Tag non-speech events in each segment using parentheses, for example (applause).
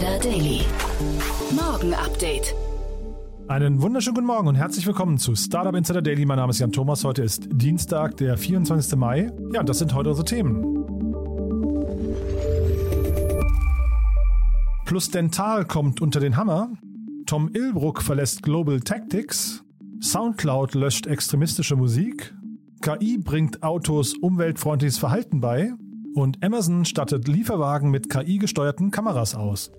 Insider Daily. Morgen Update. Einen wunderschönen guten Morgen und herzlich willkommen zu Startup Insider Daily. Mein Name ist Jan Thomas. Heute ist Dienstag, der 24. Mai. Ja, das sind heute unsere Themen. Plus Dental kommt unter den Hammer. Tom Ilbruck verlässt Global Tactics. Soundcloud löscht extremistische Musik. KI bringt Autos umweltfreundliches Verhalten bei. Und Amazon stattet Lieferwagen mit KI-gesteuerten Kameras aus.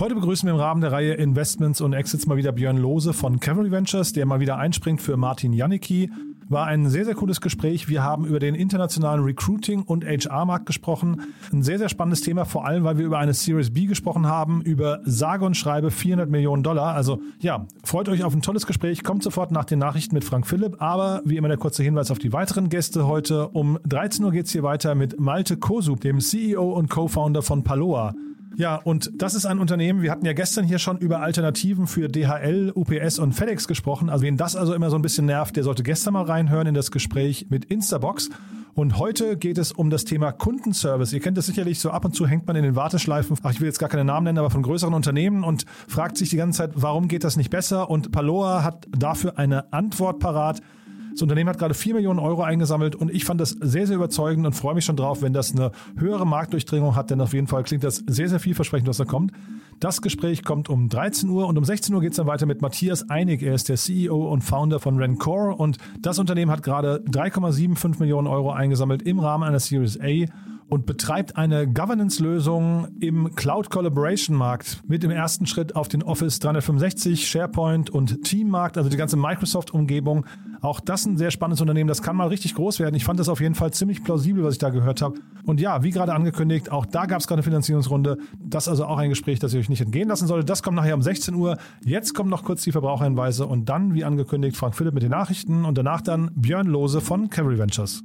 Heute begrüßen wir im Rahmen der Reihe Investments und Exits mal wieder Björn Lose von Cavalry Ventures, der mal wieder einspringt für Martin Janicki. War ein sehr, sehr cooles Gespräch. Wir haben über den internationalen Recruiting- und HR-Markt gesprochen. Ein sehr, sehr spannendes Thema, vor allem, weil wir über eine Series B gesprochen haben, über sage und schreibe 400 Millionen Dollar. Also ja, freut euch auf ein tolles Gespräch. Kommt sofort nach den Nachrichten mit Frank Philipp. Aber wie immer der kurze Hinweis auf die weiteren Gäste heute. Um 13 Uhr geht's hier weiter mit Malte Kosub, dem CEO und Co-Founder von Paloa. Ja, und das ist ein Unternehmen, wir hatten ja gestern hier schon über Alternativen für DHL, UPS und FedEx gesprochen. Also wen das also immer so ein bisschen nervt, der sollte gestern mal reinhören in das Gespräch mit Instabox. Und heute geht es um das Thema Kundenservice. Ihr kennt es sicherlich, so ab und zu hängt man in den Warteschleifen, ach, ich will jetzt gar keine Namen nennen, aber von größeren Unternehmen und fragt sich die ganze Zeit, warum geht das nicht besser? Und Paloa hat dafür eine Antwort parat. Das Unternehmen hat gerade 4 Millionen Euro eingesammelt und ich fand das sehr, sehr überzeugend und freue mich schon drauf, wenn das eine höhere Marktdurchdringung hat, denn auf jeden Fall klingt das sehr, sehr vielversprechend, was da kommt. Das Gespräch kommt um 13 Uhr und um 16 Uhr geht es dann weiter mit Matthias Einig. Er ist der CEO und Founder von Rencore und das Unternehmen hat gerade 3,75 Millionen Euro eingesammelt im Rahmen einer Series A und betreibt eine Governance-Lösung im Cloud Collaboration Markt mit dem ersten Schritt auf den Office 365, SharePoint und Team-Markt, also die ganze Microsoft-Umgebung. Auch das ein sehr spannendes Unternehmen. Das kann mal richtig groß werden. Ich fand das auf jeden Fall ziemlich plausibel, was ich da gehört habe. Und ja, wie gerade angekündigt, auch da gab es gerade eine Finanzierungsrunde. Das ist also auch ein Gespräch, das ihr euch nicht entgehen lassen solltet. Das kommt nachher um 16 Uhr. Jetzt kommen noch kurz die Verbraucherhinweise und dann, wie angekündigt, Frank Philipp mit den Nachrichten und danach dann Björn Lose von Cavalry Ventures.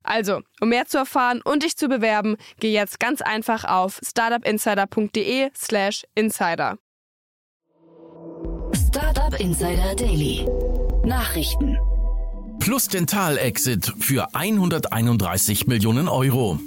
Also, um mehr zu erfahren und dich zu bewerben, geh jetzt ganz einfach auf startupinsider.de/slash insider. Startup Insider Daily. Nachrichten. Plus Dental Exit für 131 Millionen Euro.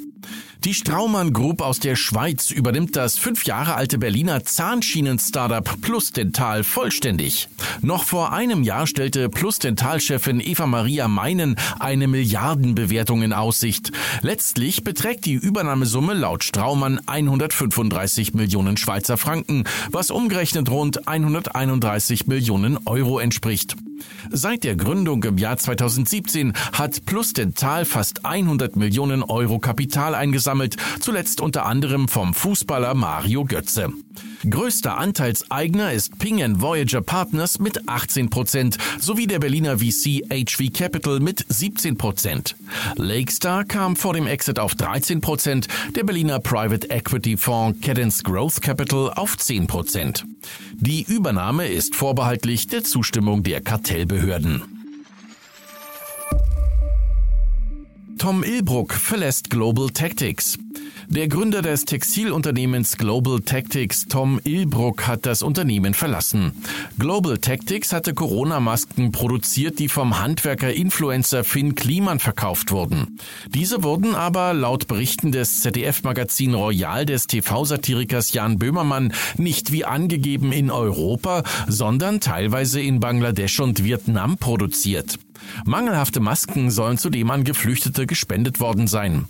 Die Straumann Group aus der Schweiz übernimmt das fünf Jahre alte Berliner Zahnschienen-Startup Plus Dental vollständig. Noch vor einem Jahr stellte Plus Dental-Chefin Eva Maria Meinen eine Milliardenbewertung in Aussicht. Letztlich beträgt die Übernahmesumme laut Straumann 135 Millionen Schweizer Franken, was umgerechnet rund 131 Millionen Euro entspricht. Seit der Gründung im Jahr 2017 hat Plus Dental fast 100 Millionen Euro Kapital eingesammelt, zuletzt unter anderem vom Fußballer Mario Götze. Größter Anteilseigner ist Ping Voyager Partners mit 18 Prozent sowie der Berliner VC HV Capital mit 17 Prozent. Lakestar kam vor dem Exit auf 13 Prozent, der Berliner Private Equity Fonds Cadence Growth Capital auf 10 Prozent. Die Übernahme ist vorbehaltlich der Zustimmung der Kartellbehörden. Tom Ilbruck verlässt Global Tactics. Der Gründer des Textilunternehmens Global Tactics, Tom Ilbruck, hat das Unternehmen verlassen. Global Tactics hatte Corona-Masken produziert, die vom Handwerker-Influencer Finn Kliman verkauft wurden. Diese wurden aber laut Berichten des ZDF-Magazin Royal des TV-Satirikers Jan Böhmermann nicht wie angegeben in Europa, sondern teilweise in Bangladesch und Vietnam produziert. Mangelhafte Masken sollen zudem an Geflüchtete gespendet worden sein.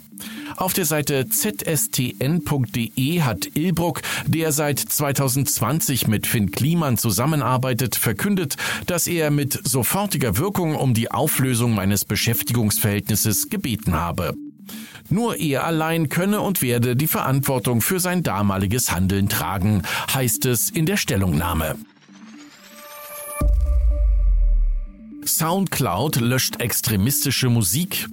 Auf der Seite zstn.de hat Ilbruck, der seit 2020 mit Finn Kliman zusammenarbeitet, verkündet, dass er mit sofortiger Wirkung um die Auflösung meines Beschäftigungsverhältnisses gebeten habe. Nur er allein könne und werde die Verantwortung für sein damaliges Handeln tragen, heißt es in der Stellungnahme. SoundCloud löscht extremistische Musik.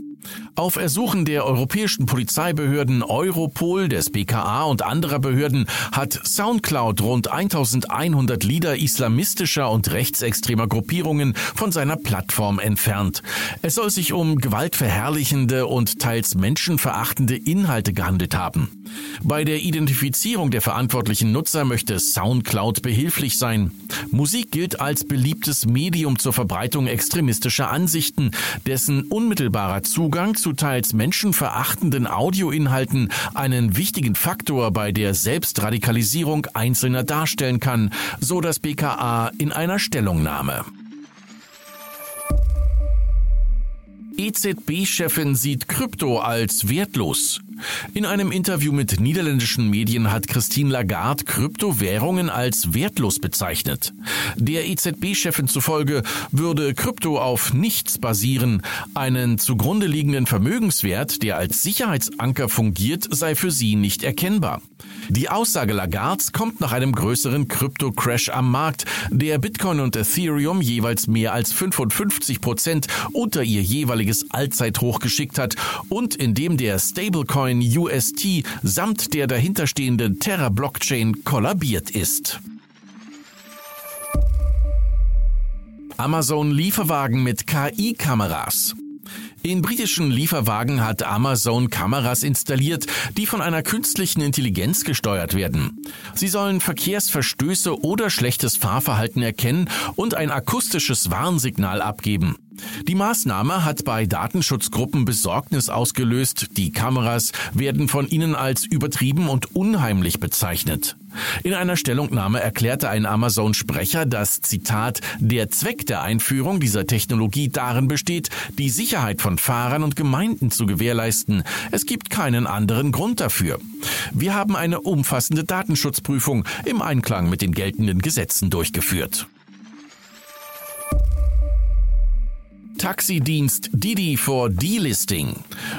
Auf Ersuchen der europäischen Polizeibehörden Europol, des BKA und anderer Behörden hat SoundCloud rund 1100 Lieder islamistischer und rechtsextremer Gruppierungen von seiner Plattform entfernt. Es soll sich um gewaltverherrlichende und teils menschenverachtende Inhalte gehandelt haben. Bei der Identifizierung der verantwortlichen Nutzer möchte SoundCloud behilflich sein. Musik gilt als beliebtes Medium zur Verbreitung extremistischer Ansichten, dessen unmittelbarer Zugang zu teils menschenverachtenden Audioinhalten einen wichtigen Faktor bei der Selbstradikalisierung Einzelner darstellen kann, so das BKA in einer Stellungnahme. EZB-Chefin sieht Krypto als wertlos. In einem Interview mit niederländischen Medien hat Christine Lagarde Kryptowährungen als wertlos bezeichnet. Der EZB-Chefin zufolge würde Krypto auf nichts basieren. Einen zugrunde liegenden Vermögenswert, der als Sicherheitsanker fungiert, sei für sie nicht erkennbar. Die Aussage Lagards kommt nach einem größeren Krypto-Crash am Markt, der Bitcoin und Ethereum jeweils mehr als 55 Prozent unter ihr jeweiliges Allzeithoch geschickt hat und in dem der Stablecoin UST samt der dahinterstehenden Terra-Blockchain kollabiert ist. Amazon Lieferwagen mit KI-Kameras. In britischen Lieferwagen hat Amazon Kameras installiert, die von einer künstlichen Intelligenz gesteuert werden. Sie sollen Verkehrsverstöße oder schlechtes Fahrverhalten erkennen und ein akustisches Warnsignal abgeben. Die Maßnahme hat bei Datenschutzgruppen Besorgnis ausgelöst. Die Kameras werden von ihnen als übertrieben und unheimlich bezeichnet. In einer Stellungnahme erklärte ein Amazon-Sprecher, dass Zitat der Zweck der Einführung dieser Technologie darin besteht, die Sicherheit von Fahrern und Gemeinden zu gewährleisten. Es gibt keinen anderen Grund dafür. Wir haben eine umfassende Datenschutzprüfung im Einklang mit den geltenden Gesetzen durchgeführt. Taxidienst Didi vor Delisting.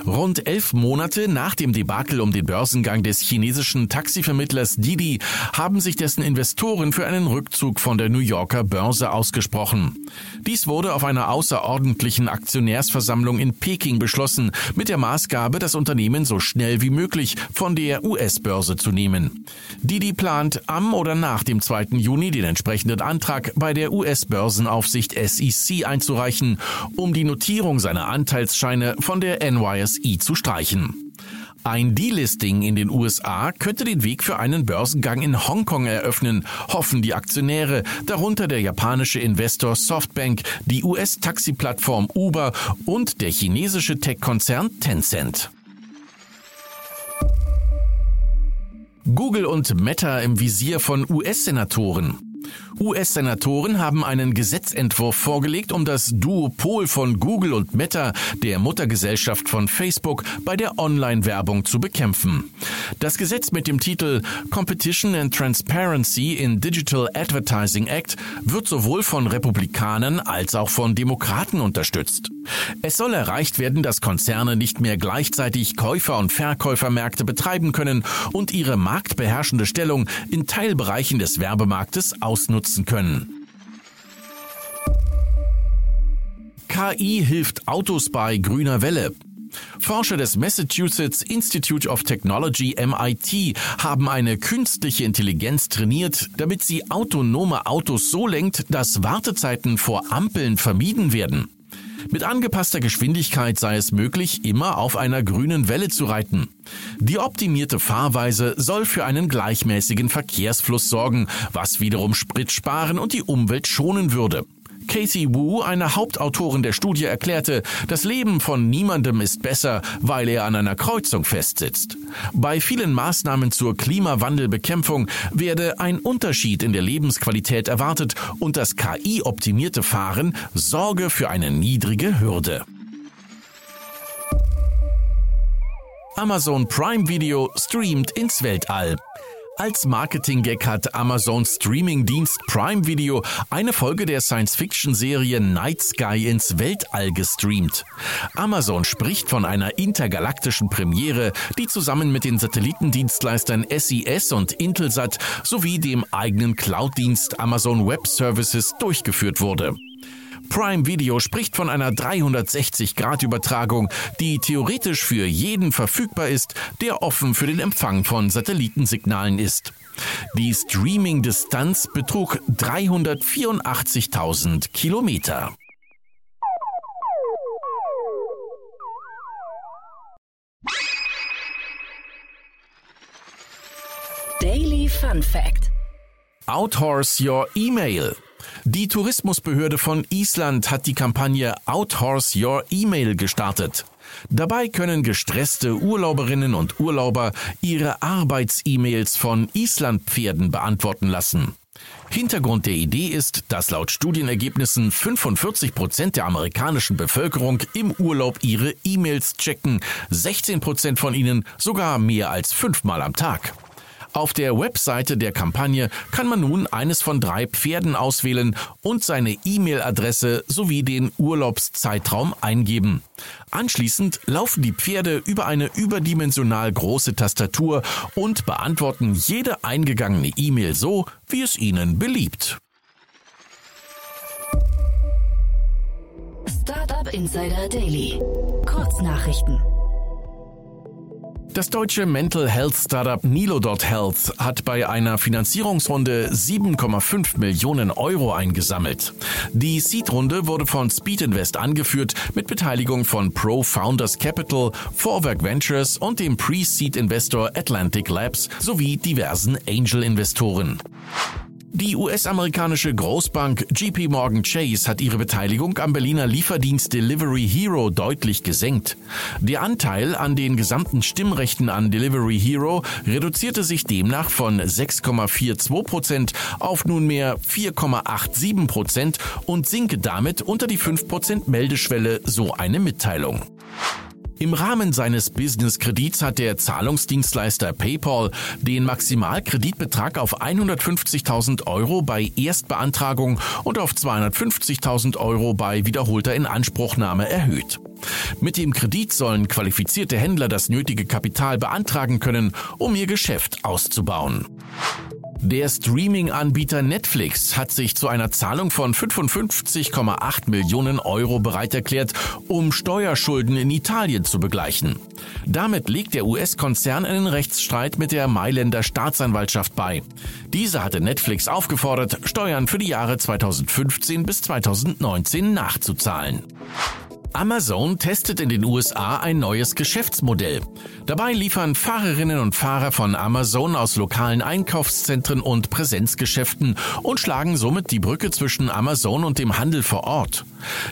Rund elf Monate nach dem Debakel um den Börsengang des chinesischen Taxivermittlers Didi haben sich dessen Investoren für einen Rückzug von der New Yorker Börse ausgesprochen. Dies wurde auf einer außerordentlichen Aktionärsversammlung in Peking beschlossen, mit der Maßgabe, das Unternehmen so schnell wie möglich von der US-Börse zu nehmen. Didi plant am oder nach dem 2. Juni den entsprechenden Antrag bei der US-Börsenaufsicht SEC einzureichen um die Notierung seiner Anteilsscheine von der NYSE zu streichen. Ein Delisting in den USA könnte den Weg für einen Börsengang in Hongkong eröffnen, hoffen die Aktionäre, darunter der japanische Investor Softbank, die US-Taxi-Plattform Uber und der chinesische Tech-Konzern Tencent. Google und Meta im Visier von US-Senatoren. US-Senatoren haben einen Gesetzentwurf vorgelegt, um das Duopol von Google und Meta, der Muttergesellschaft von Facebook, bei der Online-Werbung zu bekämpfen. Das Gesetz mit dem Titel Competition and Transparency in Digital Advertising Act wird sowohl von Republikanern als auch von Demokraten unterstützt. Es soll erreicht werden, dass Konzerne nicht mehr gleichzeitig Käufer- und Verkäufermärkte betreiben können und ihre marktbeherrschende Stellung in Teilbereichen des Werbemarktes ausnutzen können. KI hilft Autos bei grüner Welle. Forscher des Massachusetts Institute of Technology MIT haben eine künstliche Intelligenz trainiert, damit sie autonome Autos so lenkt, dass Wartezeiten vor Ampeln vermieden werden. Mit angepasster Geschwindigkeit sei es möglich, immer auf einer grünen Welle zu reiten. Die optimierte Fahrweise soll für einen gleichmäßigen Verkehrsfluss sorgen, was wiederum Sprit sparen und die Umwelt schonen würde. Casey Wu, eine Hauptautorin der Studie, erklärte, das Leben von niemandem ist besser, weil er an einer Kreuzung festsitzt. Bei vielen Maßnahmen zur Klimawandelbekämpfung werde ein Unterschied in der Lebensqualität erwartet und das KI-optimierte Fahren sorge für eine niedrige Hürde. Amazon Prime Video streamt ins Weltall. Als Marketing-Gag hat Amazons Streaming-Dienst Prime Video eine Folge der Science-Fiction-Serie Night Sky ins Weltall gestreamt. Amazon spricht von einer intergalaktischen Premiere, die zusammen mit den Satellitendienstleistern SES und Intelsat sowie dem eigenen Cloud-Dienst Amazon Web Services durchgeführt wurde. Prime Video spricht von einer 360-Grad-Übertragung, die theoretisch für jeden verfügbar ist, der offen für den Empfang von Satellitensignalen ist. Die Streaming-Distanz betrug 384.000 Kilometer. Daily Fun Fact: Outhorse Your Email. Die Tourismusbehörde von Island hat die Kampagne Outhorse Your Email gestartet. Dabei können gestresste Urlauberinnen und Urlauber ihre Arbeits-E-Mails von Islandpferden beantworten lassen. Hintergrund der Idee ist, dass laut Studienergebnissen 45 Prozent der amerikanischen Bevölkerung im Urlaub ihre E-Mails checken, 16 Prozent von ihnen sogar mehr als fünfmal am Tag. Auf der Webseite der Kampagne kann man nun eines von drei Pferden auswählen und seine E-Mail-Adresse sowie den Urlaubszeitraum eingeben. Anschließend laufen die Pferde über eine überdimensional große Tastatur und beantworten jede eingegangene E-Mail so, wie es ihnen beliebt. Startup Insider Daily. Kurznachrichten. Das deutsche Mental Health Startup Nilo.Health hat bei einer Finanzierungsrunde 7,5 Millionen Euro eingesammelt. Die Seed-Runde wurde von Speed Invest angeführt mit Beteiligung von Pro Founders Capital, Vorwerk Ventures und dem Pre-Seed-Investor Atlantic Labs sowie diversen Angel-Investoren. Die US-amerikanische Großbank JP Morgan Chase hat ihre Beteiligung am Berliner Lieferdienst Delivery Hero deutlich gesenkt. Der Anteil an den gesamten Stimmrechten an Delivery Hero reduzierte sich demnach von 6,42 Prozent auf nunmehr 4,87 Prozent und sinke damit unter die 5 Prozent Meldeschwelle, so eine Mitteilung. Im Rahmen seines Business-Kredits hat der Zahlungsdienstleister PayPal den Maximalkreditbetrag auf 150.000 Euro bei Erstbeantragung und auf 250.000 Euro bei wiederholter Inanspruchnahme erhöht. Mit dem Kredit sollen qualifizierte Händler das nötige Kapital beantragen können, um ihr Geschäft auszubauen. Der Streaming-Anbieter Netflix hat sich zu einer Zahlung von 55,8 Millionen Euro bereit erklärt, um Steuerschulden in Italien zu begleichen. Damit legt der US-Konzern einen Rechtsstreit mit der Mailänder Staatsanwaltschaft bei. Diese hatte Netflix aufgefordert, Steuern für die Jahre 2015 bis 2019 nachzuzahlen. Amazon testet in den USA ein neues Geschäftsmodell. Dabei liefern Fahrerinnen und Fahrer von Amazon aus lokalen Einkaufszentren und Präsenzgeschäften und schlagen somit die Brücke zwischen Amazon und dem Handel vor Ort.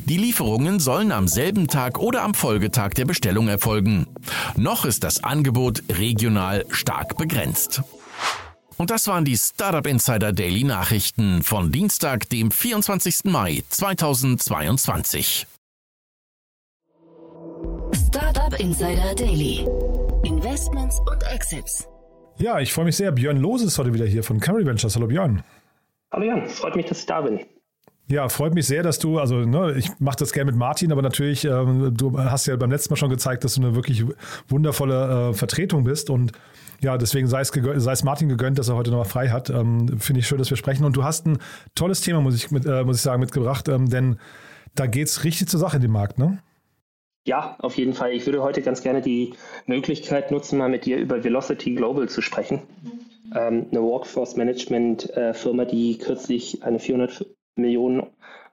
Die Lieferungen sollen am selben Tag oder am Folgetag der Bestellung erfolgen. Noch ist das Angebot regional stark begrenzt. Und das waren die Startup Insider Daily Nachrichten von Dienstag, dem 24. Mai 2022. Startup Insider Daily. Investments und Exits. Ja, ich freue mich sehr. Björn Lose ist heute wieder hier von Camry Ventures. Hallo Björn. Hallo Jan, freut mich, dass ich da bin. Ja, freut mich sehr, dass du, also ne, ich mache das gerne mit Martin, aber natürlich, ähm, du hast ja beim letzten Mal schon gezeigt, dass du eine wirklich wundervolle äh, Vertretung bist und ja, deswegen sei es, sei es Martin gegönnt, dass er heute noch frei hat. Ähm, Finde ich schön, dass wir sprechen. Und du hast ein tolles Thema, muss ich, mit, äh, muss ich sagen, mitgebracht, ähm, denn da geht es richtig zur Sache in dem Markt, ne? Ja, auf jeden Fall. Ich würde heute ganz gerne die Möglichkeit nutzen, mal mit dir über Velocity Global zu sprechen. Ähm, eine Workforce Management äh, Firma, die kürzlich eine 400 Millionen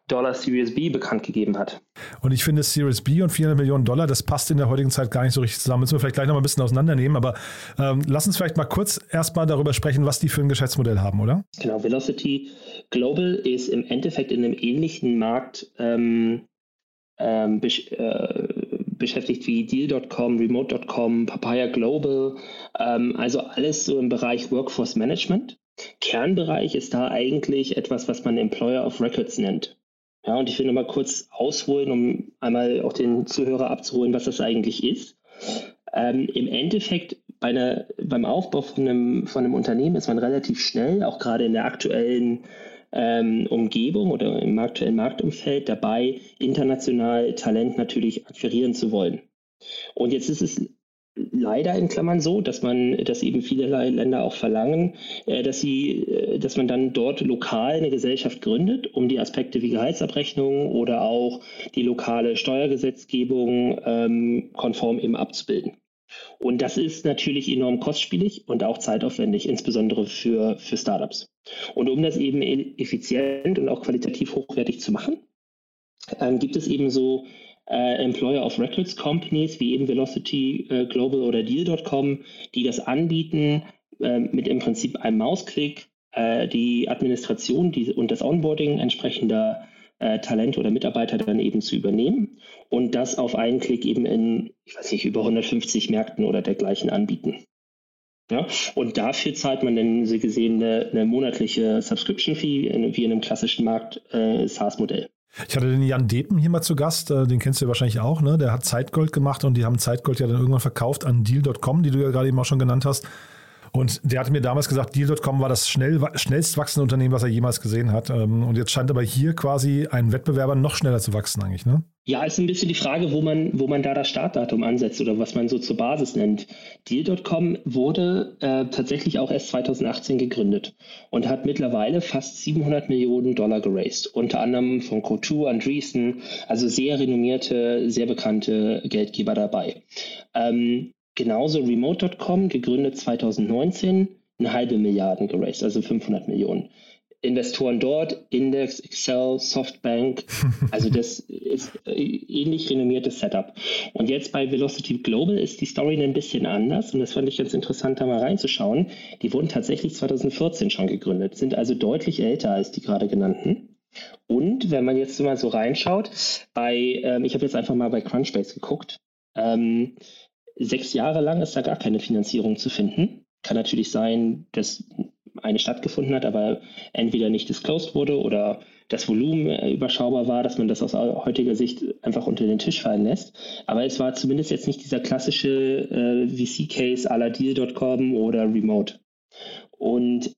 Dollar Series B bekannt gegeben hat. Und ich finde Series B und 400 Millionen Dollar, das passt in der heutigen Zeit gar nicht so richtig zusammen. Müssen wir vielleicht gleich noch mal ein bisschen auseinandernehmen, aber ähm, lass uns vielleicht mal kurz erstmal darüber sprechen, was die für ein Geschäftsmodell haben, oder? Genau, Velocity Global ist im Endeffekt in einem ähnlichen Markt ähm, ähm, äh, beschäftigt wie Deal.com, Remote.com, Papaya Global, ähm, also alles so im Bereich Workforce Management. Kernbereich ist da eigentlich etwas, was man Employer of Records nennt. Ja, und ich will nochmal kurz ausholen, um einmal auch den Zuhörer abzuholen, was das eigentlich ist. Ähm, Im Endeffekt bei einer, beim Aufbau von einem, von einem Unternehmen ist man relativ schnell, auch gerade in der aktuellen ähm, Umgebung oder im aktuellen Marktumfeld dabei, international Talent natürlich akquirieren zu wollen. Und jetzt ist es leider in Klammern so, dass man, dass eben viele Länder auch verlangen, äh, dass sie, äh, dass man dann dort lokal eine Gesellschaft gründet, um die Aspekte wie Gehaltsabrechnung oder auch die lokale Steuergesetzgebung ähm, konform eben abzubilden. Und das ist natürlich enorm kostspielig und auch zeitaufwendig, insbesondere für, für Startups. Und um das eben e-, effizient und auch qualitativ hochwertig zu machen, ähm, gibt es eben so äh, Employer of Records Companies wie eben Velocity äh, Global oder Deal.com, die das anbieten, äh, mit im Prinzip einem Mausklick äh, die Administration die, und das Onboarding entsprechender äh, Talente oder Mitarbeiter dann eben zu übernehmen und das auf einen Klick eben in, ich weiß nicht, über 150 Märkten oder dergleichen anbieten. Ja, und dafür zahlt man dann so gesehen eine, eine monatliche Subscription-Fee wie in einem klassischen Markt äh. Ich hatte den Jan Depen hier mal zu Gast, äh, den kennst du ja wahrscheinlich auch, ne? Der hat Zeitgold gemacht und die haben Zeitgold ja dann irgendwann verkauft an Deal.com, die du ja gerade eben auch schon genannt hast. Und der hatte mir damals gesagt, Deal.com war das schnell, schnellst wachsende Unternehmen, was er jemals gesehen hat. Ähm, und jetzt scheint aber hier quasi ein Wettbewerber noch schneller zu wachsen eigentlich, ne? Ja, ist ein bisschen die Frage, wo man, wo man da das Startdatum ansetzt oder was man so zur Basis nennt. Deal.com wurde äh, tatsächlich auch erst 2018 gegründet und hat mittlerweile fast 700 Millionen Dollar geraced. Unter anderem von Couture, Andreessen, also sehr renommierte, sehr bekannte Geldgeber dabei. Ähm, Genauso Remote.com, gegründet 2019, eine halbe Milliarde geraced, also 500 Millionen. Investoren dort, Index, Excel, Softbank, (laughs) also das ist ähnlich renommiertes Setup. Und jetzt bei Velocity Global ist die Story ein bisschen anders und das fand ich ganz interessant, da mal reinzuschauen. Die wurden tatsächlich 2014 schon gegründet, sind also deutlich älter als die gerade genannten. Und wenn man jetzt mal so reinschaut, bei, ähm, ich habe jetzt einfach mal bei Crunchbase geguckt, ähm, Sechs Jahre lang ist da gar keine Finanzierung zu finden. Kann natürlich sein, dass eine stattgefunden hat, aber entweder nicht disclosed wurde oder das Volumen äh, überschaubar war, dass man das aus heutiger Sicht einfach unter den Tisch fallen lässt. Aber es war zumindest jetzt nicht dieser klassische äh, VC-Case à la Deal.com oder Remote. Und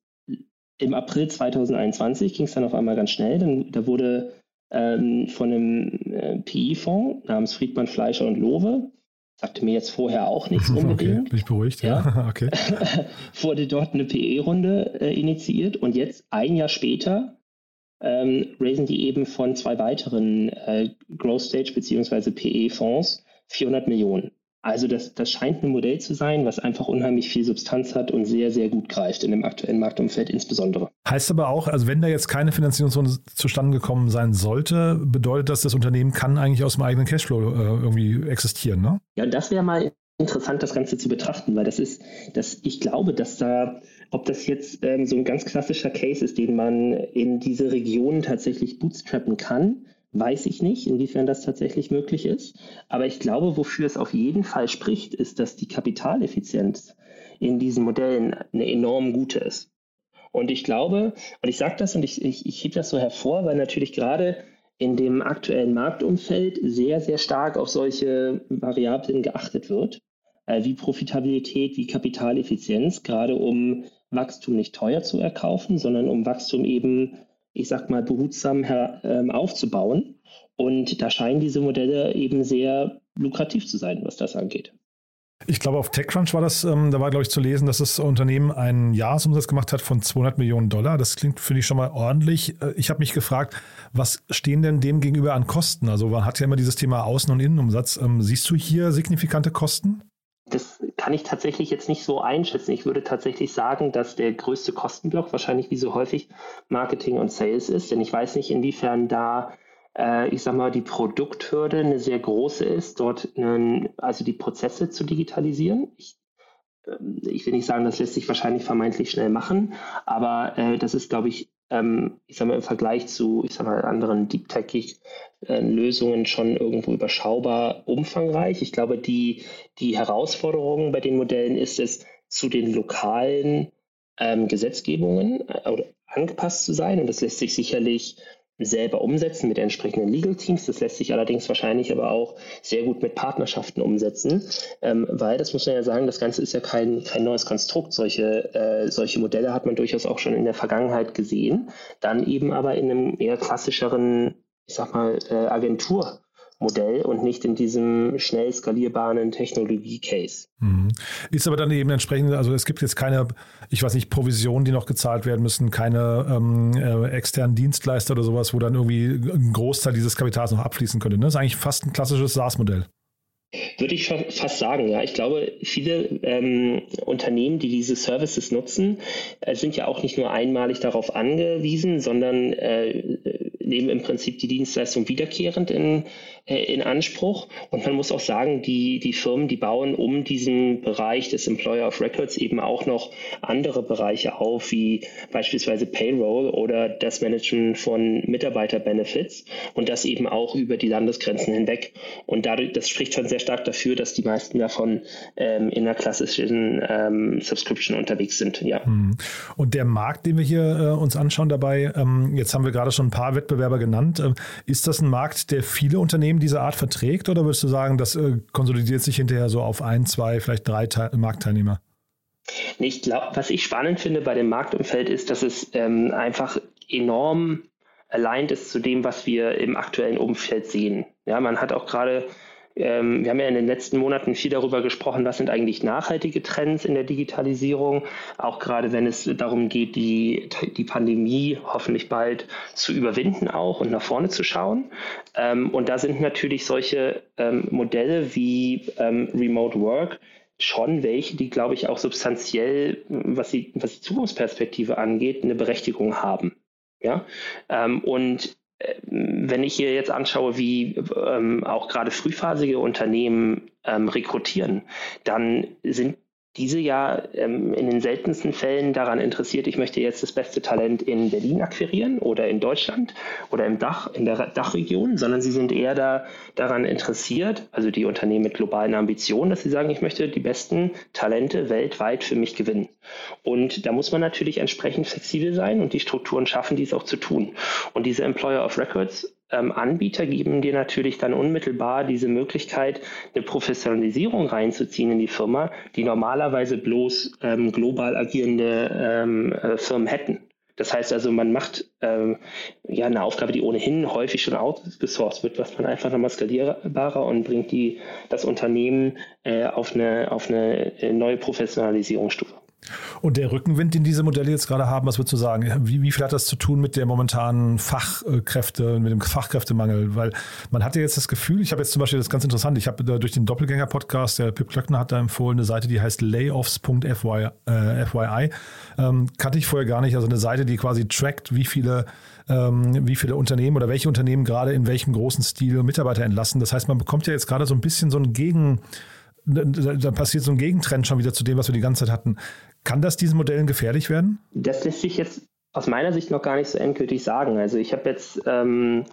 im April 2021 ging es dann auf einmal ganz schnell. Dann, da wurde ähm, von einem äh, PI-Fonds namens Friedmann, Fleischer und Lowe sagte mir jetzt vorher auch nichts (laughs) unbedingt. Okay, bin ich beruhigt, ja. ja. (laughs) okay. (laughs) wurde dort eine PE-Runde äh, initiiert und jetzt ein Jahr später ähm, raisen die eben von zwei weiteren äh, Growth Stage bzw. PE-Fonds 400 Millionen. Also das, das scheint ein Modell zu sein, was einfach unheimlich viel Substanz hat und sehr, sehr gut greift in dem aktuellen Marktumfeld insbesondere. Heißt aber auch, also wenn da jetzt keine Finanzierungsrunde zustande gekommen sein sollte, bedeutet das, das Unternehmen kann eigentlich aus dem eigenen Cashflow äh, irgendwie existieren, ne? Ja, das wäre mal interessant, das Ganze zu betrachten, weil das ist, dass ich glaube, dass da, ob das jetzt ähm, so ein ganz klassischer Case ist, den man in diese Region tatsächlich bootstrappen kann, weiß ich nicht, inwiefern das tatsächlich möglich ist. Aber ich glaube, wofür es auf jeden Fall spricht, ist, dass die Kapitaleffizienz in diesen Modellen eine enorm gute ist. Und ich glaube, und ich sage das und ich, ich, ich hebe das so hervor, weil natürlich gerade in dem aktuellen Marktumfeld sehr, sehr stark auf solche Variablen geachtet wird, äh, wie Profitabilität, wie Kapitaleffizienz, gerade um Wachstum nicht teuer zu erkaufen, sondern um Wachstum eben ich sag mal, behutsam her, ähm, aufzubauen. Und da scheinen diese Modelle eben sehr lukrativ zu sein, was das angeht. Ich glaube, auf TechCrunch war das, ähm, da war, glaube ich, zu lesen, dass das Unternehmen einen Jahresumsatz gemacht hat von 200 Millionen Dollar. Das klingt, finde ich, schon mal ordentlich. Äh, ich habe mich gefragt, was stehen denn dem gegenüber an Kosten? Also man hat ja immer dieses Thema Außen- und Innenumsatz. Ähm, siehst du hier signifikante Kosten? Das kann ich tatsächlich jetzt nicht so einschätzen. Ich würde tatsächlich sagen, dass der größte Kostenblock wahrscheinlich wie so häufig Marketing und Sales ist, denn ich weiß nicht, inwiefern da äh, ich sag mal, die Produkthürde eine sehr große ist, dort einen, also die Prozesse zu digitalisieren. Ich, ähm, ich will nicht sagen, das lässt sich wahrscheinlich vermeintlich schnell machen, aber äh, das ist, glaube ich, ähm, ich sag mal, im Vergleich zu, ich sag mal, anderen Deep Tech äh, schon irgendwo überschaubar umfangreich. Ich glaube, die, die Herausforderung bei den Modellen ist es, zu den lokalen ähm, Gesetzgebungen äh, angepasst zu sein. Und das lässt sich sicherlich selber umsetzen mit entsprechenden Legal Teams. Das lässt sich allerdings wahrscheinlich aber auch sehr gut mit Partnerschaften umsetzen, ähm, weil das muss man ja sagen, das Ganze ist ja kein, kein neues Konstrukt. Solche, äh, solche Modelle hat man durchaus auch schon in der Vergangenheit gesehen, dann eben aber in einem eher klassischeren, ich sag mal, äh, Agentur. Modell und nicht in diesem schnell skalierbaren Technologie-Case. Mhm. Ist aber dann eben entsprechend, also es gibt jetzt keine, ich weiß nicht, Provisionen, die noch gezahlt werden müssen, keine ähm, äh, externen Dienstleister oder sowas, wo dann irgendwie ein Großteil dieses Kapitals noch abfließen könnte. Ne? Das ist eigentlich fast ein klassisches SaaS-Modell. Würde ich fast sagen, ja. Ich glaube, viele ähm, Unternehmen, die diese Services nutzen, äh, sind ja auch nicht nur einmalig darauf angewiesen, sondern äh, nehmen im Prinzip die Dienstleistung wiederkehrend in, äh, in Anspruch. Und man muss auch sagen, die, die Firmen, die bauen um diesen Bereich des Employer of Records eben auch noch andere Bereiche auf, wie beispielsweise Payroll oder das Management von Mitarbeiterbenefits und das eben auch über die Landesgrenzen hinweg. Und dadurch, das spricht schon sehr stark dafür, dass die meisten davon ähm, in einer klassischen ähm, Subscription unterwegs sind. Ja. Hm. Und der Markt, den wir hier äh, uns anschauen dabei, ähm, jetzt haben wir gerade schon ein paar Wettbewerber genannt. Ähm, ist das ein Markt, der viele Unternehmen dieser Art verträgt oder würdest du sagen, das äh, konsolidiert sich hinterher so auf ein, zwei, vielleicht drei Te Marktteilnehmer? Ich glaube, was ich spannend finde bei dem Marktumfeld ist, dass es ähm, einfach enorm aligned ist zu dem, was wir im aktuellen Umfeld sehen. Ja, man hat auch gerade ähm, wir haben ja in den letzten Monaten viel darüber gesprochen, was sind eigentlich nachhaltige Trends in der Digitalisierung, auch gerade wenn es darum geht, die, die Pandemie hoffentlich bald zu überwinden auch und nach vorne zu schauen. Ähm, und da sind natürlich solche ähm, Modelle wie ähm, Remote Work schon welche, die, glaube ich, auch substanziell, was die, was die Zukunftsperspektive angeht, eine Berechtigung haben. Ja, ähm, und wenn ich hier jetzt anschaue, wie ähm, auch gerade frühphasige Unternehmen ähm, rekrutieren, dann sind diese ja ähm, in den seltensten Fällen daran interessiert, ich möchte jetzt das beste Talent in Berlin akquirieren oder in Deutschland oder im Dach, in der Dachregion, sondern sie sind eher da, daran interessiert, also die Unternehmen mit globalen Ambitionen, dass sie sagen, ich möchte die besten Talente weltweit für mich gewinnen. Und da muss man natürlich entsprechend flexibel sein und die Strukturen schaffen, dies auch zu tun. Und diese Employer of Records ähm, Anbieter geben dir natürlich dann unmittelbar diese Möglichkeit, eine Professionalisierung reinzuziehen in die Firma, die normalerweise bloß ähm, global agierende ähm, äh, Firmen hätten. Das heißt also, man macht ähm, ja eine Aufgabe, die ohnehin häufig schon outgesourced wird, was man einfach nochmal skalierbarer und bringt die, das Unternehmen äh, auf, eine, auf eine äh, neue Professionalisierungsstufe. Und der Rückenwind, den diese Modelle jetzt gerade haben, was würdest du sagen? Wie, wie viel hat das zu tun mit der momentanen Fachkräfte, mit dem Fachkräftemangel? Weil man hatte jetzt das Gefühl, ich habe jetzt zum Beispiel das ist ganz interessant, ich habe durch den Doppelgänger-Podcast, der Pip Klöckner hat da empfohlen, eine Seite, die heißt layoffs.fyi, äh, ähm, kannte ich vorher gar nicht, also eine Seite, die quasi trackt, wie viele ähm, wie viele Unternehmen oder welche Unternehmen gerade in welchem großen Stil Mitarbeiter entlassen. Das heißt, man bekommt ja jetzt gerade so ein bisschen so ein Gegen, da passiert so ein Gegentrend schon wieder zu dem, was wir die ganze Zeit hatten. Kann das diesen Modellen gefährlich werden? Das lässt sich jetzt aus meiner Sicht noch gar nicht so endgültig sagen. Also ich habe jetzt ähm,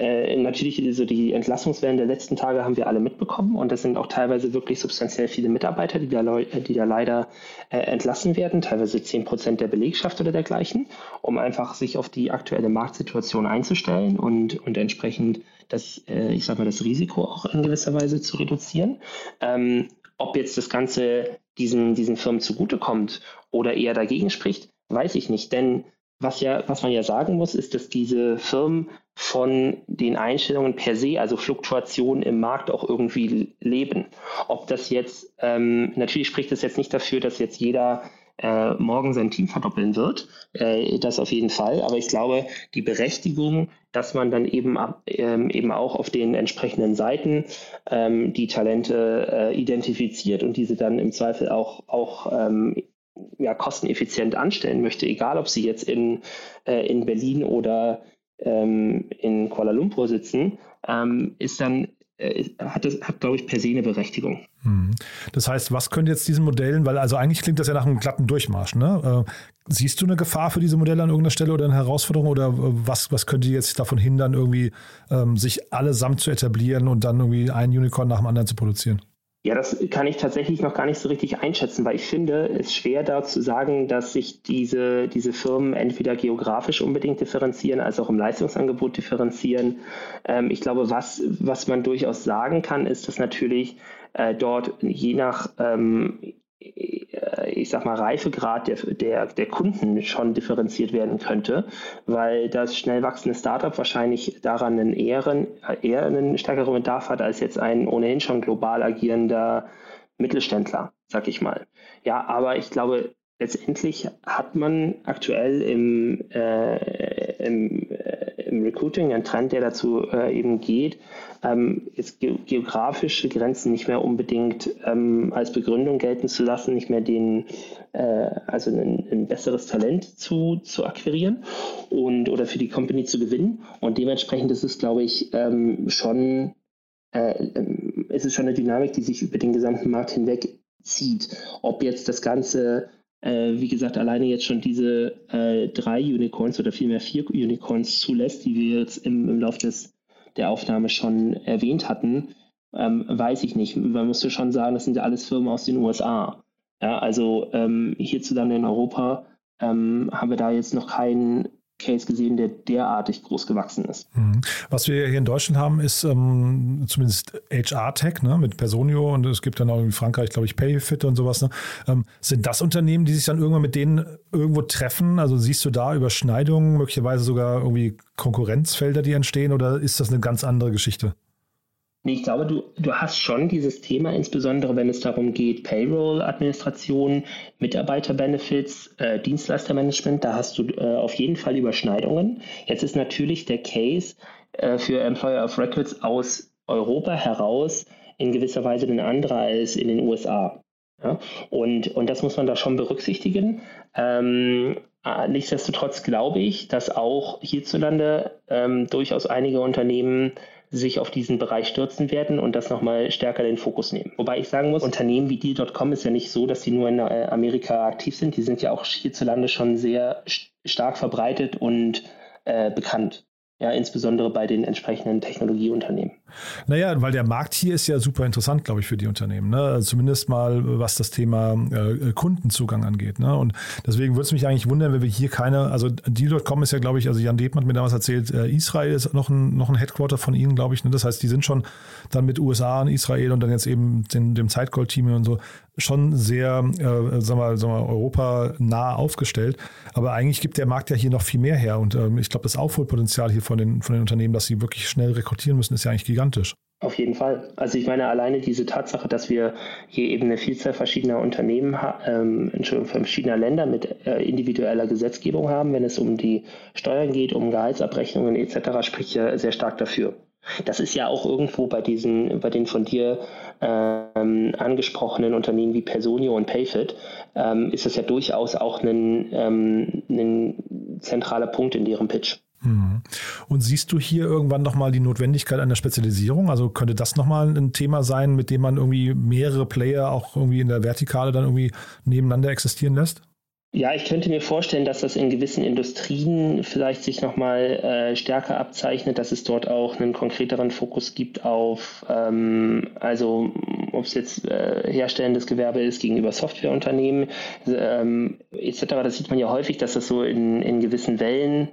äh, natürlich so die Entlassungswellen der letzten Tage haben wir alle mitbekommen und das sind auch teilweise wirklich substanziell viele Mitarbeiter, die da, die da leider äh, entlassen werden, teilweise 10 Prozent der Belegschaft oder dergleichen, um einfach sich auf die aktuelle Marktsituation einzustellen und, und entsprechend das, äh, ich sag mal, das Risiko auch in gewisser Weise zu reduzieren. Ähm, ob jetzt das Ganze diesen, diesen Firmen zugutekommt oder eher dagegen spricht, weiß ich nicht. Denn was, ja, was man ja sagen muss, ist, dass diese Firmen von den Einstellungen per se, also Fluktuationen im Markt auch irgendwie leben. Ob das jetzt, ähm, natürlich spricht es jetzt nicht dafür, dass jetzt jeder äh, morgen sein Team verdoppeln wird. Äh, das auf jeden Fall. Aber ich glaube, die Berechtigung, dass man dann eben, ähm, eben auch auf den entsprechenden Seiten ähm, die Talente äh, identifiziert und diese dann im Zweifel auch, auch ähm, ja, kosteneffizient anstellen möchte, egal ob sie jetzt in, äh, in Berlin oder ähm, in Kuala Lumpur sitzen, ähm, ist dann hat, das, hat, glaube ich, per se eine Berechtigung. Hm. Das heißt, was könnte jetzt diesen Modellen, weil also eigentlich klingt das ja nach einem glatten Durchmarsch, ne? Äh, siehst du eine Gefahr für diese Modelle an irgendeiner Stelle oder eine Herausforderung oder äh, was, was könnte jetzt davon hindern, irgendwie ähm, sich allesamt zu etablieren und dann irgendwie ein Unicorn nach dem anderen zu produzieren? Ja, das kann ich tatsächlich noch gar nicht so richtig einschätzen, weil ich finde es schwer da zu sagen, dass sich diese, diese Firmen entweder geografisch unbedingt differenzieren, als auch im Leistungsangebot differenzieren. Ähm, ich glaube, was, was man durchaus sagen kann, ist, dass natürlich äh, dort je nach ähm, äh, ich sag mal, Reifegrad der, der, der Kunden schon differenziert werden könnte, weil das schnell wachsende Startup wahrscheinlich daran einen eher, eher einen stärkeren Bedarf hat als jetzt ein ohnehin schon global agierender Mittelständler, sag ich mal. Ja, aber ich glaube, letztendlich hat man aktuell im, äh, im, äh, im Recruiting einen Trend, der dazu äh, eben geht, ähm, jetzt ge geografische Grenzen nicht mehr unbedingt ähm, als Begründung gelten zu lassen, nicht mehr den, äh, also ein, ein, besseres Talent zu, zu akquirieren und oder für die Company zu gewinnen. Und dementsprechend ist es, glaube ich, ähm, schon, äh, ähm, ist es schon eine Dynamik, die sich über den gesamten Markt hinweg zieht. Ob jetzt das Ganze äh, wie gesagt, alleine jetzt schon diese äh, drei Unicorns oder vielmehr vier Unicorns zulässt, die wir jetzt im, im Laufe des, der Aufnahme schon erwähnt hatten, ähm, weiß ich nicht. Man müsste schon sagen, das sind ja alles Firmen aus den USA. Ja, also ähm, hierzulande in Europa ähm, haben wir da jetzt noch keinen Case gesehen, der derartig groß gewachsen ist. Mhm. Was wir hier in Deutschland haben, ist ähm, zumindest HR-Tech ne, mit Personio und es gibt dann auch in Frankreich, glaube ich, Payfit und sowas. Ne? Ähm, sind das Unternehmen, die sich dann irgendwann mit denen irgendwo treffen? Also siehst du da Überschneidungen, möglicherweise sogar irgendwie Konkurrenzfelder, die entstehen oder ist das eine ganz andere Geschichte? Nee, ich glaube, du, du hast schon dieses Thema, insbesondere wenn es darum geht, Payroll-Administration, Mitarbeiter-Benefits, äh, Dienstleistermanagement, da hast du äh, auf jeden Fall Überschneidungen. Jetzt ist natürlich der Case äh, für Employer of Records aus Europa heraus in gewisser Weise ein anderer als in den USA. Ja? Und, und das muss man da schon berücksichtigen. Ähm, äh, nichtsdestotrotz glaube ich, dass auch hierzulande ähm, durchaus einige Unternehmen sich auf diesen Bereich stürzen werden und das nochmal stärker den Fokus nehmen. Wobei ich sagen muss, Unternehmen wie Deal.com ist ja nicht so, dass die nur in äh, Amerika aktiv sind. Die sind ja auch hierzulande schon sehr stark verbreitet und äh, bekannt ja, insbesondere bei den entsprechenden Technologieunternehmen. Naja, weil der Markt hier ist ja super interessant, glaube ich, für die Unternehmen. Ne? Also zumindest mal, was das Thema äh, Kundenzugang angeht. Ne? Und deswegen würde es mich eigentlich wundern, wenn wir hier keine, also Deal.com ist ja, glaube ich, also Jan Debmann hat mir damals erzählt, äh, Israel ist noch ein, noch ein Headquarter von ihnen, glaube ich. Ne? Das heißt, die sind schon dann mit USA und Israel und dann jetzt eben den, dem Zeitgold-Team und so schon sehr, äh, sagen wir, sagen wir, Europa nah aufgestellt. Aber eigentlich gibt der Markt ja hier noch viel mehr her. Und ähm, ich glaube, das Aufholpotenzial hier von den, von den Unternehmen, dass sie wirklich schnell rekrutieren müssen, ist ja eigentlich gigantisch. Auf jeden Fall. Also ich meine alleine diese Tatsache, dass wir hier eben eine Vielzahl verschiedener Unternehmen, ähm, verschiedener Länder mit äh, individueller Gesetzgebung haben, wenn es um die Steuern geht, um Gehaltsabrechnungen etc., spricht ja sehr stark dafür. Das ist ja auch irgendwo bei diesen, bei den von dir ähm, angesprochenen Unternehmen wie Personio und Payfit, ähm, ist das ja durchaus auch ein, ähm, zentraler Punkt in deren Pitch. Mhm. Und siehst du hier irgendwann nochmal die Notwendigkeit einer Spezialisierung? Also könnte das nochmal ein Thema sein, mit dem man irgendwie mehrere Player auch irgendwie in der Vertikale dann irgendwie nebeneinander existieren lässt? Ja, ich könnte mir vorstellen, dass das in gewissen Industrien vielleicht sich nochmal äh, stärker abzeichnet, dass es dort auch einen konkreteren Fokus gibt auf, ähm, also ob es jetzt äh, herstellendes Gewerbe ist gegenüber Softwareunternehmen ähm, etc. Das sieht man ja häufig, dass das so in, in gewissen Wellen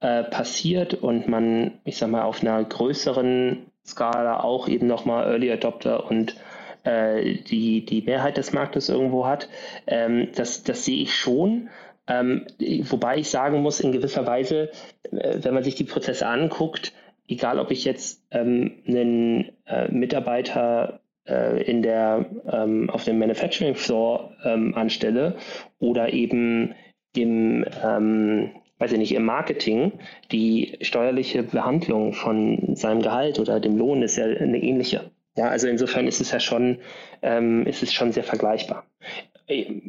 äh, passiert und man, ich sag mal, auf einer größeren Skala auch eben nochmal Early Adopter und äh, die, die Mehrheit des Marktes irgendwo hat. Ähm, das, das sehe ich schon. Ähm, wobei ich sagen muss, in gewisser Weise, äh, wenn man sich die Prozesse anguckt, egal ob ich jetzt ähm, einen äh, Mitarbeiter äh, in der, ähm, auf dem Manufacturing Floor ähm, anstelle oder eben im, ähm, weiß ich nicht, im Marketing, die steuerliche Behandlung von seinem Gehalt oder dem Lohn ist ja eine ähnliche. Ja, also insofern ist es ja schon, ähm, ist es schon sehr vergleichbar.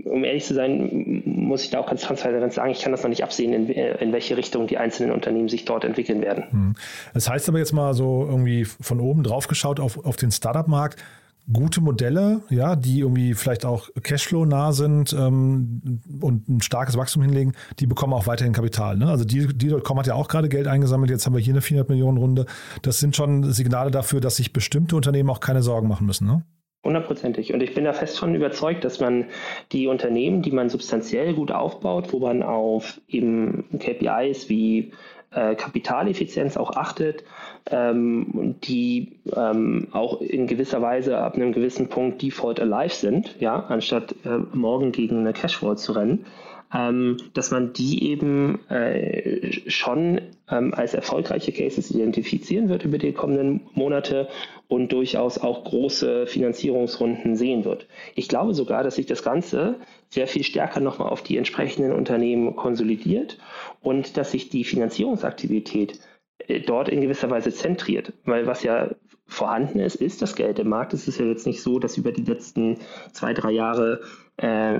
Um ehrlich zu sein, muss ich da auch ganz transparent sagen, ich kann das noch nicht absehen, in, in welche Richtung die einzelnen Unternehmen sich dort entwickeln werden. Hm. Das heißt aber jetzt mal so irgendwie von oben drauf geschaut auf, auf den Startup-Markt gute Modelle, ja, die irgendwie vielleicht auch Cashflow-nah sind ähm, und ein starkes Wachstum hinlegen, die bekommen auch weiterhin Kapital. Ne? Also Deal.com hat ja auch gerade Geld eingesammelt, jetzt haben wir hier eine 400 Millionen Runde. Das sind schon Signale dafür, dass sich bestimmte Unternehmen auch keine Sorgen machen müssen. Ne? Hundertprozentig. Und ich bin da fest von überzeugt, dass man die Unternehmen, die man substanziell gut aufbaut, wo man auf eben KPIs wie äh, Kapitaleffizienz auch achtet, ähm, die ähm, auch in gewisser Weise ab einem gewissen Punkt default alive sind, ja, anstatt äh, morgen gegen eine Cashflow zu rennen, ähm, dass man die eben äh, schon ähm, als erfolgreiche Cases identifizieren wird über die kommenden Monate und durchaus auch große Finanzierungsrunden sehen wird. Ich glaube sogar, dass sich das Ganze sehr viel stärker nochmal auf die entsprechenden Unternehmen konsolidiert und dass sich die Finanzierungsaktivität äh, dort in gewisser Weise zentriert. Weil was ja vorhanden ist, ist das Geld im Markt. Es ist ja jetzt nicht so, dass über die letzten zwei, drei Jahre äh,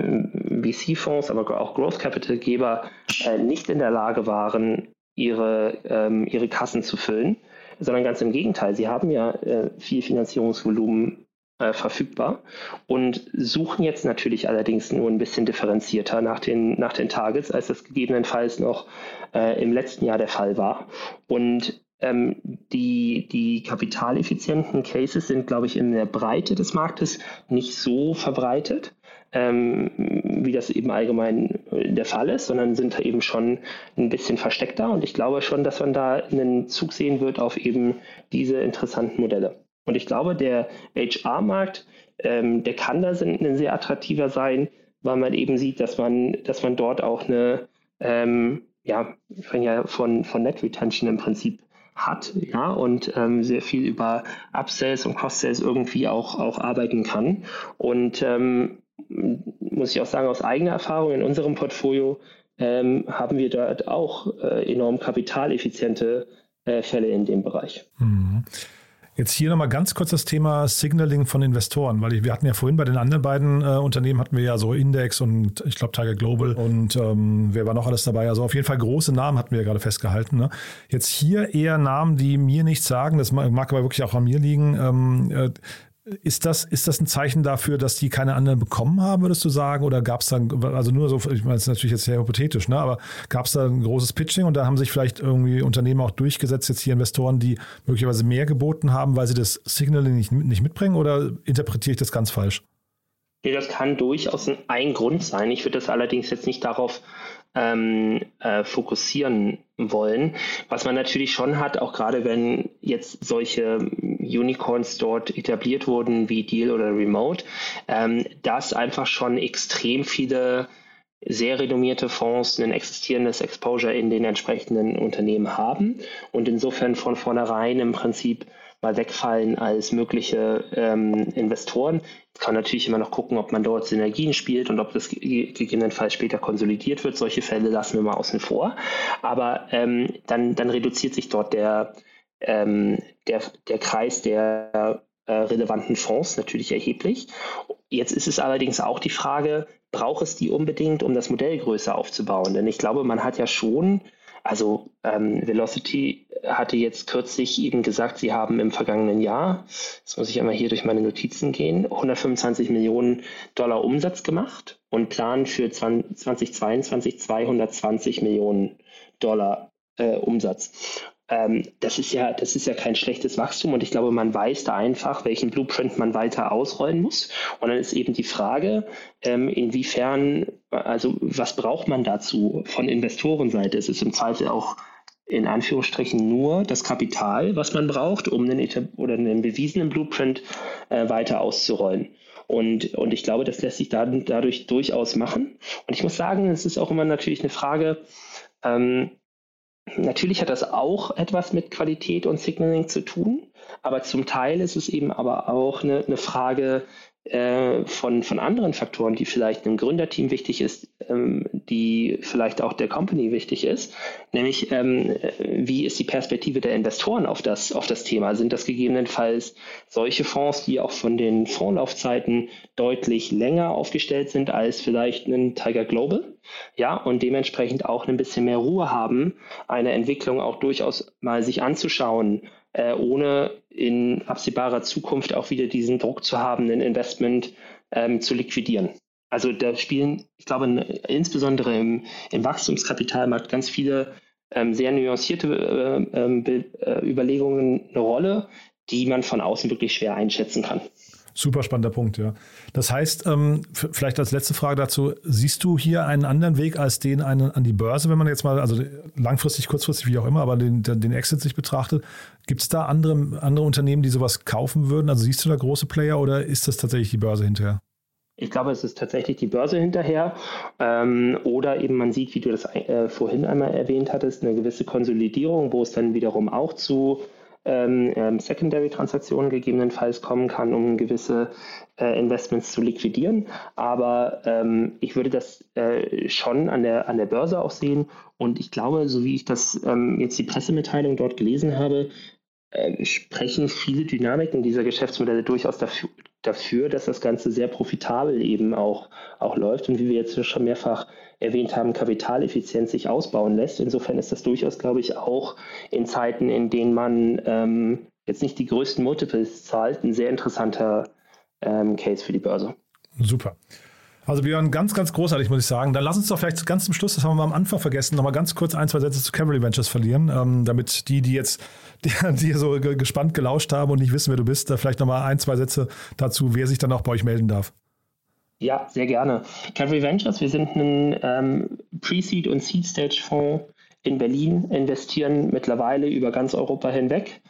VC-Fonds, aber auch Growth Capital-Geber äh, nicht in der Lage waren, ihre, ähm, ihre Kassen zu füllen, sondern ganz im Gegenteil. Sie haben ja äh, viel Finanzierungsvolumen äh, verfügbar und suchen jetzt natürlich allerdings nur ein bisschen differenzierter nach den, nach den Targets, als das gegebenenfalls noch äh, im letzten Jahr der Fall war. Und ähm, die, die kapitaleffizienten Cases sind, glaube ich, in der Breite des Marktes nicht so verbreitet, ähm, wie das eben allgemein der Fall ist, sondern sind eben schon ein bisschen versteckter. Und ich glaube schon, dass man da einen Zug sehen wird auf eben diese interessanten Modelle. Und ich glaube, der HR-Markt, ähm, der kann da ein sehr attraktiver sein, weil man eben sieht, dass man, dass man dort auch eine, ähm, ja, ich spreche ja von, von Net Retention im Prinzip hat, ja, und ähm, sehr viel über Upsells und Cross-Sales irgendwie auch, auch arbeiten kann. Und ähm, muss ich auch sagen, aus eigener Erfahrung in unserem Portfolio ähm, haben wir dort auch äh, enorm kapitaleffiziente äh, Fälle in dem Bereich. Mhm. Jetzt hier nochmal ganz kurz das Thema Signaling von Investoren, weil ich, wir hatten ja vorhin bei den anderen beiden äh, Unternehmen hatten wir ja so Index und ich glaube Tiger Global und ähm, wer war noch alles dabei? Also auf jeden Fall große Namen hatten wir ja gerade festgehalten. Ne? Jetzt hier eher Namen, die mir nichts sagen, das mag, aber wirklich auch an mir liegen. Ähm, äh, ist das, ist das ein Zeichen dafür, dass die keine anderen bekommen haben, würdest du sagen? Oder gab es dann, also nur so, ich meine, das ist natürlich jetzt sehr hypothetisch, ne? aber gab es da ein großes Pitching und da haben sich vielleicht irgendwie Unternehmen auch durchgesetzt, jetzt hier Investoren, die möglicherweise mehr geboten haben, weil sie das Signaling nicht, nicht mitbringen? Oder interpretiere ich das ganz falsch? Nee, das kann durchaus ein Grund sein. Ich würde das allerdings jetzt nicht darauf ähm, äh, fokussieren wollen. Was man natürlich schon hat, auch gerade wenn jetzt solche Unicorns dort etabliert wurden wie Deal oder Remote, ähm, dass einfach schon extrem viele sehr renommierte Fonds ein existierendes Exposure in den entsprechenden Unternehmen haben und insofern von vornherein im Prinzip mal wegfallen als mögliche ähm, Investoren. Ich kann natürlich immer noch gucken, ob man dort Synergien spielt und ob das gegebenenfalls später konsolidiert wird. Solche Fälle lassen wir mal außen vor. Aber ähm, dann, dann reduziert sich dort der, ähm, der, der Kreis der äh, relevanten Fonds natürlich erheblich. Jetzt ist es allerdings auch die Frage, braucht es die unbedingt, um das Modell größer aufzubauen? Denn ich glaube, man hat ja schon also ähm, Velocity hatte jetzt kürzlich eben gesagt, sie haben im vergangenen Jahr, jetzt muss ich einmal hier durch meine Notizen gehen, 125 Millionen Dollar Umsatz gemacht und planen für 2022 220 Millionen Dollar äh, Umsatz ähm, das ist ja, das ist ja kein schlechtes Wachstum und ich glaube, man weiß da einfach, welchen Blueprint man weiter ausrollen muss. Und dann ist eben die Frage, ähm, inwiefern, also was braucht man dazu von Investorenseite? Es ist im Zweifel auch in Anführungsstrichen nur das Kapital, was man braucht, um einen, oder einen bewiesenen Blueprint äh, weiter auszurollen. Und, und ich glaube, das lässt sich dadurch durchaus machen. Und ich muss sagen, es ist auch immer natürlich eine Frage, ähm, Natürlich hat das auch etwas mit Qualität und Signaling zu tun, aber zum Teil ist es eben aber auch eine, eine Frage äh, von, von anderen Faktoren, die vielleicht einem Gründerteam wichtig ist, ähm, die vielleicht auch der Company wichtig ist, nämlich ähm, wie ist die Perspektive der Investoren auf das, auf das Thema? Sind das gegebenenfalls solche Fonds, die auch von den Fondslaufzeiten deutlich länger aufgestellt sind als vielleicht ein Tiger Global? Ja, und dementsprechend auch ein bisschen mehr Ruhe haben, eine Entwicklung auch durchaus mal sich anzuschauen, äh, ohne in absehbarer Zukunft auch wieder diesen Druck zu haben, ein Investment ähm, zu liquidieren. Also da spielen, ich glaube, insbesondere im, im Wachstumskapitalmarkt ganz viele ähm, sehr nuancierte äh, ähm, äh, Überlegungen eine Rolle, die man von außen wirklich schwer einschätzen kann. Super spannender Punkt, ja. Das heißt, ähm, vielleicht als letzte Frage dazu, siehst du hier einen anderen Weg als den einen an die Börse, wenn man jetzt mal, also langfristig, kurzfristig, wie auch immer, aber den, den Exit sich betrachtet? Gibt es da andere, andere Unternehmen, die sowas kaufen würden? Also siehst du da große Player oder ist das tatsächlich die Börse hinterher? Ich glaube, es ist tatsächlich die Börse hinterher. Ähm, oder eben man sieht, wie du das äh, vorhin einmal erwähnt hattest, eine gewisse Konsolidierung, wo es dann wiederum auch zu ähm, ähm, Secondary-Transaktionen gegebenenfalls kommen kann, um gewisse äh, Investments zu liquidieren. Aber ähm, ich würde das äh, schon an der, an der Börse auch sehen. Und ich glaube, so wie ich das ähm, jetzt die Pressemitteilung dort gelesen habe, äh, sprechen viele Dynamiken dieser Geschäftsmodelle durchaus dafür, dafür, dass das Ganze sehr profitabel eben auch, auch läuft. Und wie wir jetzt schon mehrfach erwähnt haben, Kapitaleffizienz sich ausbauen lässt. Insofern ist das durchaus, glaube ich, auch in Zeiten, in denen man ähm, jetzt nicht die größten Multiples zahlt, ein sehr interessanter ähm, Case für die Börse. Super. Also Björn, ganz, ganz großartig, muss ich sagen. Dann lass uns doch vielleicht ganz zum Schluss, das haben wir am Anfang vergessen, nochmal ganz kurz ein, zwei Sätze zu Cavalry Ventures verlieren, ähm, damit die, die jetzt (laughs) die, die so gespannt gelauscht haben und nicht wissen, wer du bist, da vielleicht nochmal ein, zwei Sätze dazu, wer sich dann auch bei euch melden darf. Ja, sehr gerne. Cavalry Ventures, wir sind ein ähm, Pre-Seed- und Seed-Stage-Fonds in Berlin, investieren mittlerweile über ganz Europa hinweg.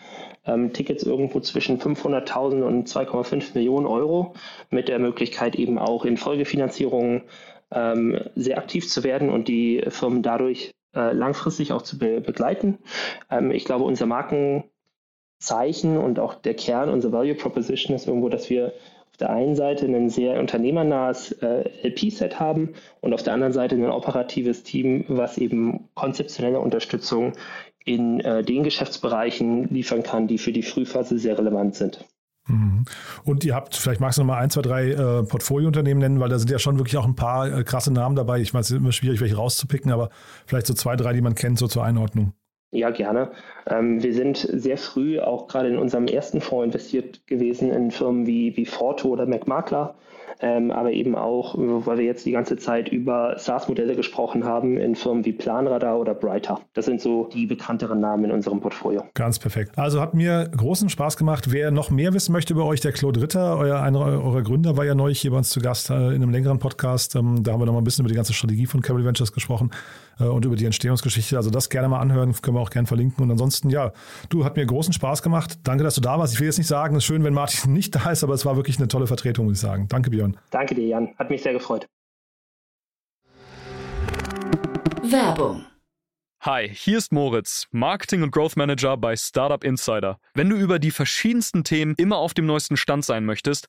Ähm, Tickets irgendwo zwischen 500.000 und 2,5 Millionen Euro mit der Möglichkeit eben auch in Folgefinanzierungen ähm, sehr aktiv zu werden und die Firmen dadurch äh, langfristig auch zu be begleiten. Ähm, ich glaube, unser Markenzeichen und auch der Kern unserer Value Proposition ist irgendwo, dass wir auf der einen Seite ein sehr unternehmernahes äh, LP-Set haben und auf der anderen Seite ein operatives Team, was eben konzeptionelle Unterstützung in äh, den Geschäftsbereichen liefern kann, die für die Frühphase sehr relevant sind. Mhm. Und ihr habt, vielleicht magst du noch mal ein, zwei, drei äh, Portfoliounternehmen nennen, weil da sind ja schon wirklich auch ein paar äh, krasse Namen dabei. Ich weiß, es ist immer schwierig, welche rauszupicken, aber vielleicht so zwei, drei, die man kennt, so zur Einordnung. Ja, gerne. Ähm, wir sind sehr früh auch gerade in unserem ersten Fonds investiert gewesen in Firmen wie, wie Forto oder McMakler ähm, aber eben auch, weil wir jetzt die ganze Zeit über SaaS-Modelle gesprochen haben, in Firmen wie Planradar oder Brighter. Das sind so die bekannteren Namen in unserem Portfolio. Ganz perfekt. Also hat mir großen Spaß gemacht. Wer noch mehr wissen möchte über euch, der Claude Ritter, euer, einer eurer Gründer, war ja neulich hier bei uns zu Gast äh, in einem längeren Podcast. Ähm, da haben wir noch mal ein bisschen über die ganze Strategie von Capital Ventures gesprochen und über die Entstehungsgeschichte. Also das gerne mal anhören, können wir auch gerne verlinken. Und ansonsten, ja, du, hat mir großen Spaß gemacht. Danke, dass du da warst. Ich will jetzt nicht sagen, es ist schön, wenn Martin (laughs) nicht da ist, aber es war wirklich eine tolle Vertretung, muss ich sagen. Danke, Björn. Danke dir, Jan. Hat mich sehr gefreut. Werbung Hi, hier ist Moritz, Marketing und Growth Manager bei Startup Insider. Wenn du über die verschiedensten Themen immer auf dem neuesten Stand sein möchtest,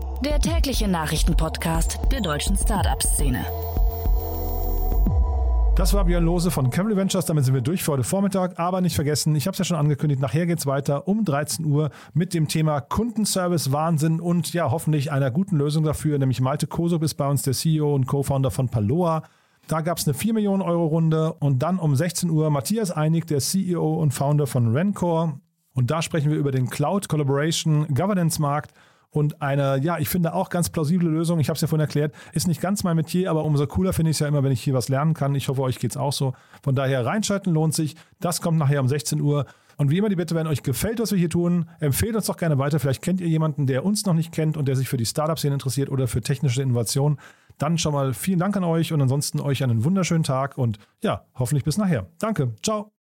der tägliche Nachrichtenpodcast der deutschen Startup-Szene. Das war Björn Lose von Cavalry Ventures. Damit sind wir durch für heute Vormittag. Aber nicht vergessen, ich habe es ja schon angekündigt, nachher geht es weiter um 13 Uhr mit dem Thema Kundenservice Wahnsinn und ja, hoffentlich einer guten Lösung dafür. Nämlich Malte Kosub ist bei uns der CEO und Co-Founder von Paloa. Da gab es eine 4 Millionen Euro Runde und dann um 16 Uhr Matthias Einig, der CEO und Founder von Rencore. Und da sprechen wir über den Cloud Collaboration Governance Markt und eine, ja, ich finde auch ganz plausible Lösung. Ich habe es ja vorhin erklärt, ist nicht ganz mein Metier, aber umso cooler finde ich es ja immer, wenn ich hier was lernen kann. Ich hoffe, euch geht es auch so. Von daher reinschalten lohnt sich. Das kommt nachher um 16 Uhr. Und wie immer die Bitte, wenn euch gefällt, was wir hier tun, empfehlt uns doch gerne weiter. Vielleicht kennt ihr jemanden, der uns noch nicht kennt und der sich für die Startup-Szene interessiert oder für technische Innovation. Dann schon mal vielen Dank an euch und ansonsten euch einen wunderschönen Tag und ja, hoffentlich bis nachher. Danke. Ciao.